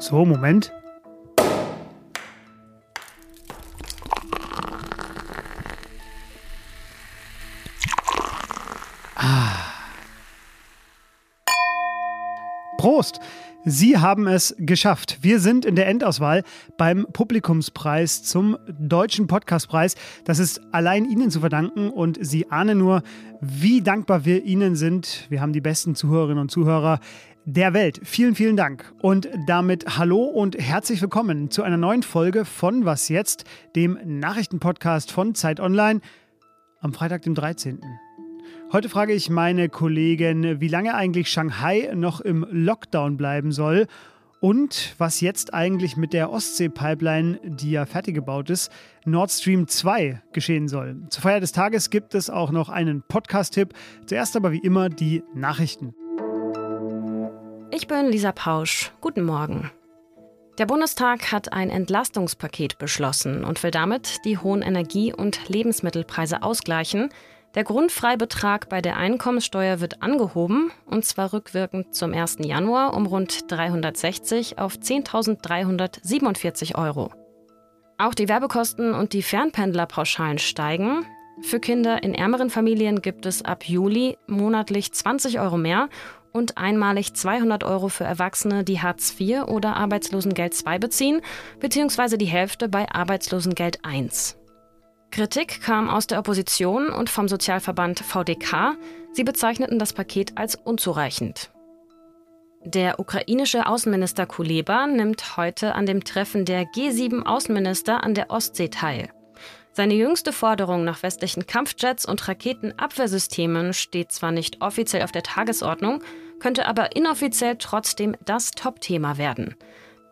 So, Moment. Sie haben es geschafft. Wir sind in der Endauswahl beim Publikumspreis zum Deutschen Podcastpreis. Das ist allein Ihnen zu verdanken und Sie ahnen nur, wie dankbar wir Ihnen sind. Wir haben die besten Zuhörerinnen und Zuhörer der Welt. Vielen, vielen Dank. Und damit hallo und herzlich willkommen zu einer neuen Folge von Was jetzt, dem Nachrichtenpodcast von Zeit Online am Freitag, dem 13. Heute frage ich meine Kollegin, wie lange eigentlich Shanghai noch im Lockdown bleiben soll und was jetzt eigentlich mit der Ostsee-Pipeline, die ja fertig gebaut ist, Nord Stream 2 geschehen soll. Zur Feier des Tages gibt es auch noch einen Podcast-Tipp. Zuerst aber wie immer die Nachrichten. Ich bin Lisa Pausch. Guten Morgen. Der Bundestag hat ein Entlastungspaket beschlossen und will damit die hohen Energie- und Lebensmittelpreise ausgleichen. Der Grundfreibetrag bei der Einkommenssteuer wird angehoben, und zwar rückwirkend zum 1. Januar um rund 360 auf 10.347 Euro. Auch die Werbekosten und die Fernpendlerpauschalen steigen. Für Kinder in ärmeren Familien gibt es ab Juli monatlich 20 Euro mehr und einmalig 200 Euro für Erwachsene, die Hartz IV oder Arbeitslosengeld II beziehen, beziehungsweise die Hälfte bei Arbeitslosengeld I. Kritik kam aus der Opposition und vom Sozialverband VDK. Sie bezeichneten das Paket als unzureichend. Der ukrainische Außenminister Kuleba nimmt heute an dem Treffen der G7-Außenminister an der Ostsee teil. Seine jüngste Forderung nach westlichen Kampfjets und Raketenabwehrsystemen steht zwar nicht offiziell auf der Tagesordnung, könnte aber inoffiziell trotzdem das Top-Thema werden.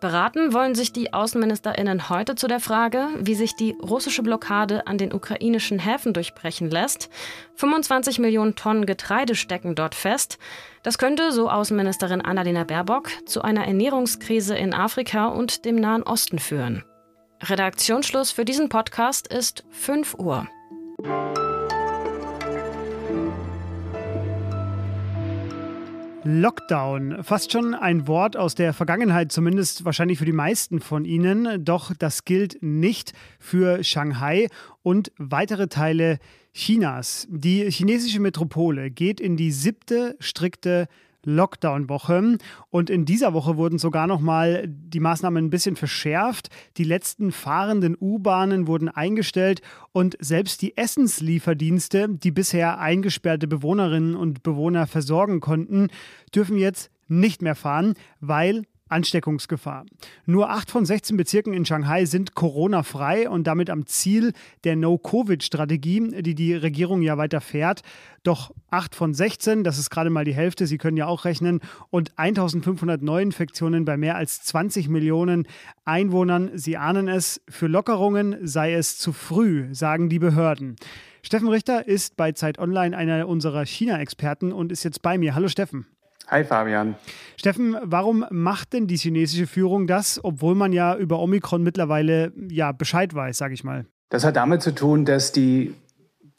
Beraten wollen sich die Außenministerinnen heute zu der Frage, wie sich die russische Blockade an den ukrainischen Häfen durchbrechen lässt. 25 Millionen Tonnen Getreide stecken dort fest. Das könnte, so Außenministerin Annalena Baerbock, zu einer Ernährungskrise in Afrika und dem Nahen Osten führen. Redaktionsschluss für diesen Podcast ist 5 Uhr. Lockdown, fast schon ein Wort aus der Vergangenheit, zumindest wahrscheinlich für die meisten von Ihnen. Doch das gilt nicht für Shanghai und weitere Teile Chinas. Die chinesische Metropole geht in die siebte strikte Lockdown-Woche. Und in dieser Woche wurden sogar noch mal die Maßnahmen ein bisschen verschärft. Die letzten fahrenden U-Bahnen wurden eingestellt und selbst die Essenslieferdienste, die bisher eingesperrte Bewohnerinnen und Bewohner versorgen konnten, dürfen jetzt nicht mehr fahren, weil Ansteckungsgefahr. Nur acht von 16 Bezirken in Shanghai sind Corona-frei und damit am Ziel der No-Covid-Strategie, die die Regierung ja weiter fährt. Doch acht von 16, das ist gerade mal die Hälfte, Sie können ja auch rechnen, und 1500 Neuinfektionen bei mehr als 20 Millionen Einwohnern. Sie ahnen es, für Lockerungen sei es zu früh, sagen die Behörden. Steffen Richter ist bei Zeit Online einer unserer China-Experten und ist jetzt bei mir. Hallo Steffen. Hi Fabian. Steffen, warum macht denn die chinesische Führung das, obwohl man ja über Omikron mittlerweile ja Bescheid weiß, sage ich mal? Das hat damit zu tun, dass die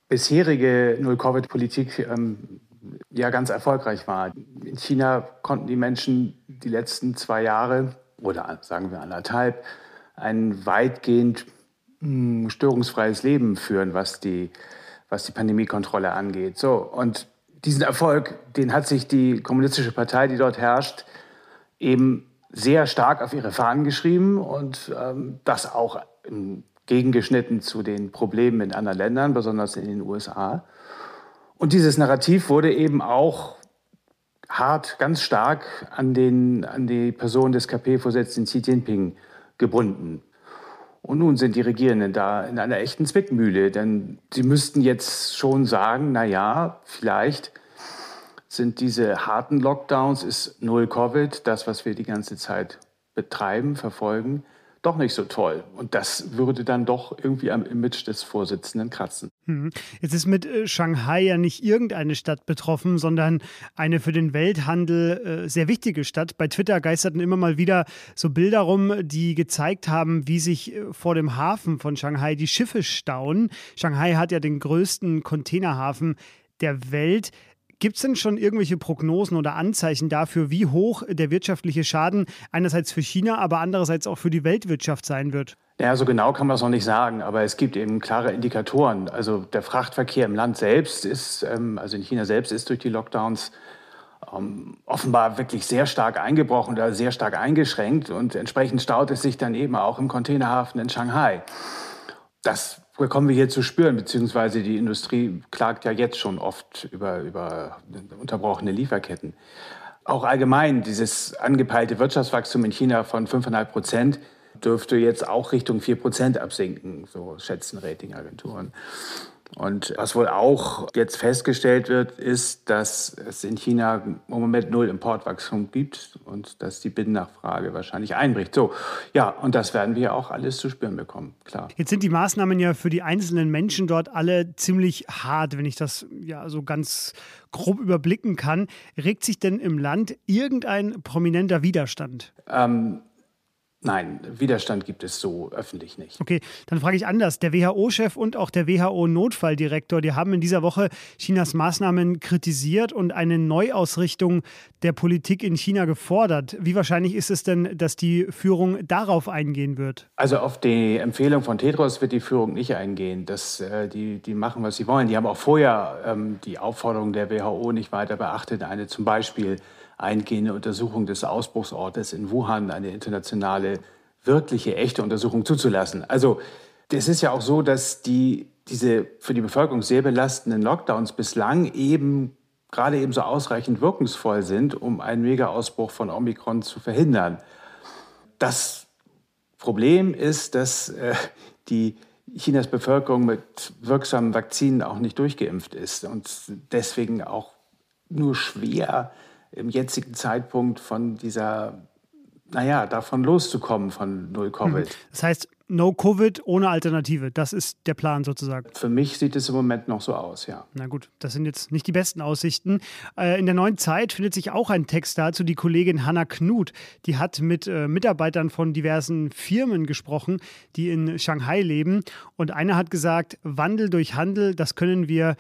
bisherige Null-Covid-Politik ähm, ja ganz erfolgreich war. In China konnten die Menschen die letzten zwei Jahre oder sagen wir anderthalb ein weitgehend mh, hm, störungsfreies Leben führen, was die, was die Pandemiekontrolle angeht. So, und diesen Erfolg, den hat sich die kommunistische Partei, die dort herrscht, eben sehr stark auf ihre Fahnen geschrieben und ähm, das auch gegengeschnitten zu den Problemen in anderen Ländern, besonders in den USA. Und dieses Narrativ wurde eben auch hart, ganz stark an, den, an die Person des KP-Vorsitzenden Xi Jinping gebunden. Und nun sind die Regierenden da in einer echten Zwickmühle, denn sie müssten jetzt schon sagen, na ja, vielleicht sind diese harten Lockdowns, ist Null Covid, das, was wir die ganze Zeit betreiben, verfolgen, doch nicht so toll. Und das würde dann doch irgendwie am Image des Vorsitzenden kratzen. Hm. Jetzt ist mit äh, Shanghai ja nicht irgendeine Stadt betroffen, sondern eine für den Welthandel äh, sehr wichtige Stadt. Bei Twitter geisterten immer mal wieder so Bilder rum, die gezeigt haben, wie sich äh, vor dem Hafen von Shanghai die Schiffe stauen. Shanghai hat ja den größten Containerhafen der Welt. Gibt es denn schon irgendwelche Prognosen oder Anzeichen dafür, wie hoch der wirtschaftliche Schaden einerseits für China, aber andererseits auch für die Weltwirtschaft sein wird? Ja, so genau kann man es noch nicht sagen, aber es gibt eben klare Indikatoren. Also der Frachtverkehr im Land selbst ist, ähm, also in China selbst ist durch die Lockdowns ähm, offenbar wirklich sehr stark eingebrochen oder sehr stark eingeschränkt und entsprechend staut es sich dann eben auch im Containerhafen in Shanghai. Das bekommen wir hier zu spüren, beziehungsweise die Industrie klagt ja jetzt schon oft über, über unterbrochene Lieferketten. Auch allgemein dieses angepeilte Wirtschaftswachstum in China von 5,5 Prozent dürfte jetzt auch Richtung 4 Prozent absinken, so schätzen Ratingagenturen. Und was wohl auch jetzt festgestellt wird, ist, dass es in China im Moment null Importwachstum gibt und dass die Binnennachfrage wahrscheinlich einbricht. So, ja, und das werden wir auch alles zu spüren bekommen, klar. Jetzt sind die Maßnahmen ja für die einzelnen Menschen dort alle ziemlich hart, wenn ich das ja so ganz grob überblicken kann. Regt sich denn im Land irgendein prominenter Widerstand? Ähm, Nein, Widerstand gibt es so öffentlich nicht. Okay, dann frage ich anders. Der WHO-Chef und auch der WHO-Notfalldirektor, die haben in dieser Woche Chinas Maßnahmen kritisiert und eine Neuausrichtung der Politik in China gefordert. Wie wahrscheinlich ist es denn, dass die Führung darauf eingehen wird? Also auf die Empfehlung von Tedros wird die Führung nicht eingehen. Das, äh, die, die machen, was sie wollen. Die haben auch vorher ähm, die Aufforderung der WHO nicht weiter beachtet. Eine zum Beispiel eingehende Untersuchung des Ausbruchsortes in Wuhan, eine internationale, wirkliche, echte Untersuchung zuzulassen. Also es ist ja auch so, dass die, diese für die Bevölkerung sehr belastenden Lockdowns bislang eben gerade eben so ausreichend wirkungsvoll sind, um einen Mega-Ausbruch von Omikron zu verhindern. Das Problem ist, dass äh, die Chinas Bevölkerung mit wirksamen Vakzinen auch nicht durchgeimpft ist und deswegen auch nur schwer im jetzigen Zeitpunkt von dieser, naja, davon loszukommen von Null-Covid. Hm. Das heißt, No-Covid ohne Alternative. Das ist der Plan sozusagen. Für mich sieht es im Moment noch so aus, ja. Na gut, das sind jetzt nicht die besten Aussichten. Äh, in der neuen Zeit findet sich auch ein Text dazu. Die Kollegin Hanna Knut, die hat mit äh, Mitarbeitern von diversen Firmen gesprochen, die in Shanghai leben. Und einer hat gesagt, Wandel durch Handel, das können wir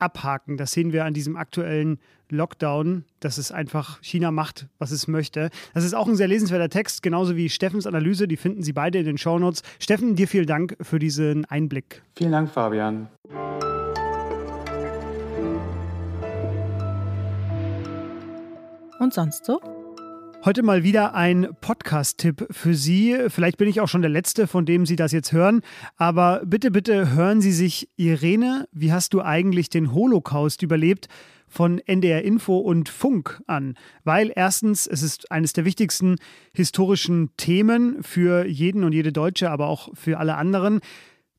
abhaken. Das sehen wir an diesem aktuellen Lockdown, dass es einfach China macht, was es möchte. Das ist auch ein sehr lesenswerter Text, genauso wie Steffens Analyse. Die finden Sie beide in den Shownotes. Steffen, dir vielen Dank für diesen Einblick. Vielen Dank, Fabian. Und sonst so? Heute mal wieder ein Podcast-Tipp für Sie. Vielleicht bin ich auch schon der Letzte, von dem Sie das jetzt hören. Aber bitte, bitte hören Sie sich Irene, wie hast du eigentlich den Holocaust überlebt? von NDR Info und Funk an, weil erstens, es ist eines der wichtigsten historischen Themen für jeden und jede Deutsche, aber auch für alle anderen.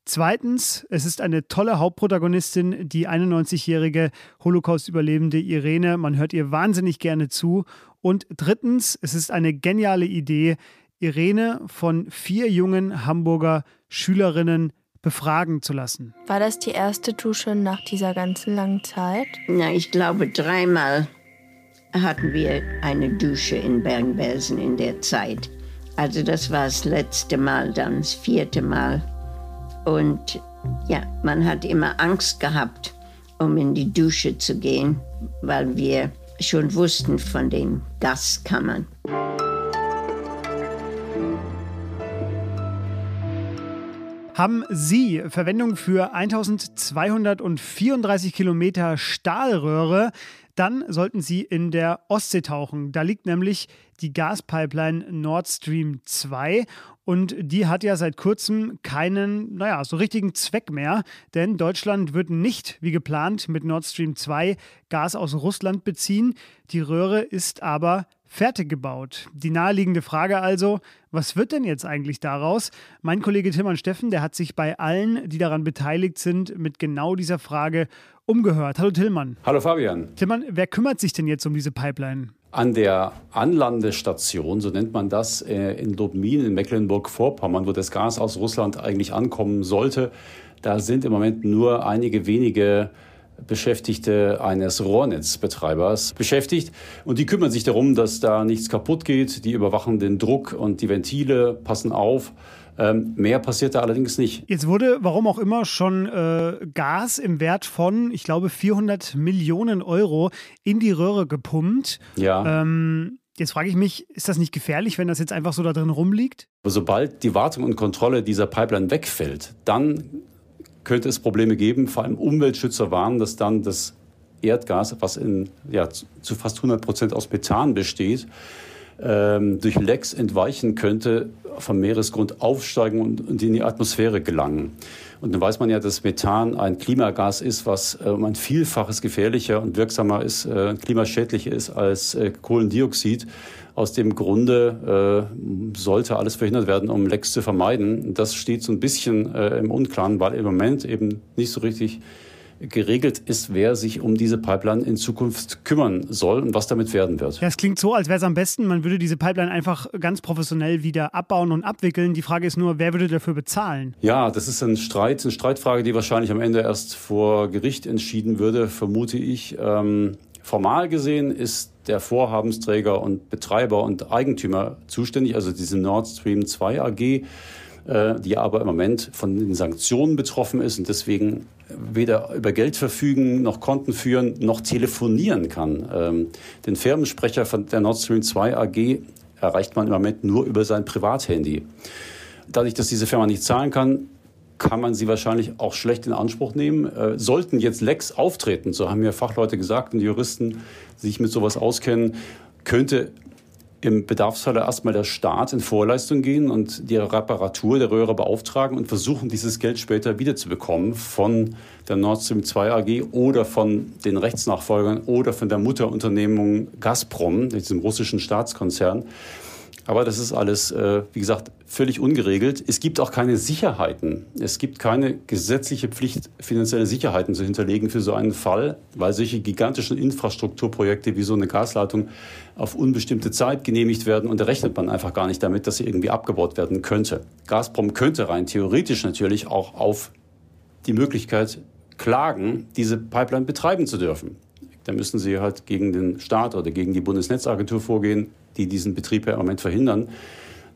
Zweitens, es ist eine tolle Hauptprotagonistin, die 91-jährige Holocaust-Überlebende Irene. Man hört ihr wahnsinnig gerne zu. Und drittens, es ist eine geniale Idee, Irene von vier jungen Hamburger Schülerinnen befragen zu lassen. War das die erste Dusche nach dieser ganzen langen Zeit? Na, ich glaube, dreimal hatten wir eine Dusche in Bergen-Belsen in der Zeit. Also das war das letzte Mal, dann das vierte Mal. Und ja, man hat immer Angst gehabt, um in die Dusche zu gehen, weil wir schon wussten von den Gaskammern. Haben Sie Verwendung für 1234 Kilometer Stahlröhre, dann sollten Sie in der Ostsee tauchen. Da liegt nämlich die Gaspipeline Nord Stream 2 und die hat ja seit kurzem keinen, naja, so richtigen Zweck mehr, denn Deutschland wird nicht wie geplant mit Nord Stream 2 Gas aus Russland beziehen. Die Röhre ist aber fertig gebaut. Die naheliegende Frage also, was wird denn jetzt eigentlich daraus? Mein Kollege Tilman Steffen, der hat sich bei allen, die daran beteiligt sind, mit genau dieser Frage umgehört. Hallo Tillmann. Hallo Fabian. Tillmann, wer kümmert sich denn jetzt um diese Pipeline? An der Anlandestation, so nennt man das, äh, in Lubmin in Mecklenburg-Vorpommern, wo das Gas aus Russland eigentlich ankommen sollte, da sind im Moment nur einige wenige Beschäftigte eines Rohrnetzbetreibers beschäftigt. Und die kümmern sich darum, dass da nichts kaputt geht. Die überwachen den Druck und die Ventile, passen auf, Ähm, mehr passiert da allerdings nicht. Jetzt wurde, warum auch immer, schon äh, Gas im Wert von, ich glaube, 400 Millionen Euro in die Röhre gepumpt. Ja. Ähm, jetzt frage ich mich, ist das nicht gefährlich, wenn das jetzt einfach so da drin rumliegt? Sobald die Wartung und Kontrolle dieser Pipeline wegfällt, dann könnte es Probleme geben. Vor allem Umweltschützer warnen, dass dann das Erdgas, was in, ja, zu fast 100 Prozent aus Methan besteht, ähm, durch Lecks entweichen könnte, vom Meeresgrund aufsteigen und, und, in die Atmosphäre gelangen. Und dann weiß man ja, dass Methan ein Klimagas ist, was äh, um ein Vielfaches gefährlicher und wirksamer ist, äh, klimaschädlicher ist als äh, Kohlendioxid. Aus dem Grunde äh, sollte alles verhindert werden, um Lecks zu vermeiden. Das steht so ein bisschen äh, im Unklaren, weil im Moment eben nicht so richtig geregelt ist, wer sich um diese Pipeline in Zukunft kümmern soll und was damit werden wird. Ja, es klingt so, als wäre es am besten, man würde diese Pipeline einfach ganz professionell wieder abbauen und abwickeln. Die Frage ist nur, wer würde dafür bezahlen? Ja, das ist ein Streit, eine Streitfrage, die wahrscheinlich am Ende erst vor Gericht entschieden würde, vermute ich. Ähm, formal gesehen ist der Vorhabensträger und Betreiber und Eigentümer zuständig, also diese Nord Stream 2 AG. Äh, die aber im Moment von den Sanktionen betroffen ist und deswegen weder über Geld verfügen, noch Konten führen, noch telefonieren kann. Ähm, den Firmensprecher von der Nord Stream 2 AG erreicht man im Moment nur über sein Privathandy. Dadurch, dass diese Firma nicht zahlen kann, kann man sie wahrscheinlich auch schlecht in Anspruch nehmen. Äh, sollten jetzt Lecks auftreten, so haben mir Fachleute gesagt und Juristen, die sich mit sowas auskennen, könnte im Bedarfsfalle erstmal der Staat in Vorleistung gehen und die Reparatur der Röhre beauftragen und versuchen, dieses Geld später wiederzubekommen von der Nord Stream 2 AG oder von den Rechtsnachfolgern oder von der Mutterunternehmung Gazprom, diesem russischen Staatskonzern. Aber das ist alles, äh, wie gesagt, völlig ungeregelt. Es gibt auch keine Sicherheiten. Es gibt keine gesetzliche Pflicht, finanzielle Sicherheiten zu hinterlegen für so einen Fall, weil solche gigantischen Infrastrukturprojekte wie so eine Gasleitung auf unbestimmte Zeit genehmigt werden und da rechnet man einfach gar nicht damit, dass sie irgendwie abgebaut werden könnte. Gazprom könnte rein theoretisch natürlich auch auf die Möglichkeit klagen, diese Pipeline betreiben zu dürfen. Da müssen sie halt gegen den Staat oder gegen die Bundesnetzagentur vorgehen die diesen Betrieb im Moment verhindern.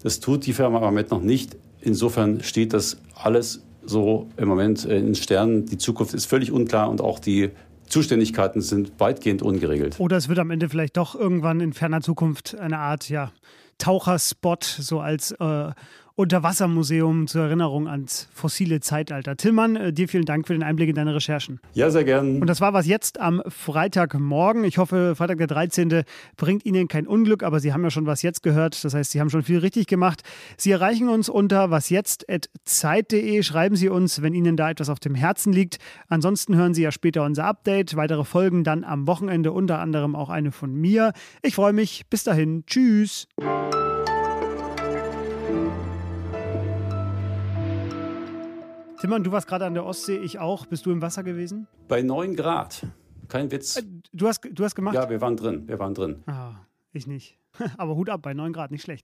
Das tut die Firma im Moment noch nicht. Insofern steht das alles so im Moment in Sternen. Die Zukunft ist völlig unklar und auch die Zuständigkeiten sind weitgehend ungeregelt. Oder es wird am Ende vielleicht doch irgendwann in ferner Zukunft eine Art ja, Taucherspot, so als äh, Unterwassermuseum zur Erinnerung ans fossile Zeitalter. Tillmann, äh, dir vielen Dank für den Einblick in deine Recherchen. Ja, sehr gern. Und das war was jetzt am Freitagmorgen. Ich hoffe, Freitag der 13. bringt Ihnen kein Unglück, aber Sie haben ja schon was jetzt gehört. Das heißt, Sie haben schon viel richtig gemacht. Sie erreichen uns unter wasjetzt.zeit.de. Schreiben Sie uns, wenn Ihnen da etwas auf dem Herzen liegt. Ansonsten hören Sie ja später unser Update. Weitere Folgen dann am Wochenende, unter anderem auch eine von mir. Ich freue mich. Bis dahin. Tschüss. Timmann, du warst gerade an der Ostsee, ich auch. Bist du im Wasser gewesen? Bei 9 Grad. Kein Witz. Äh, du hast, du hast gemacht? Ja, wir waren drin. Wir waren drin. Ah, ich nicht. Aber Hut ab, bei 9 Grad, nicht schlecht.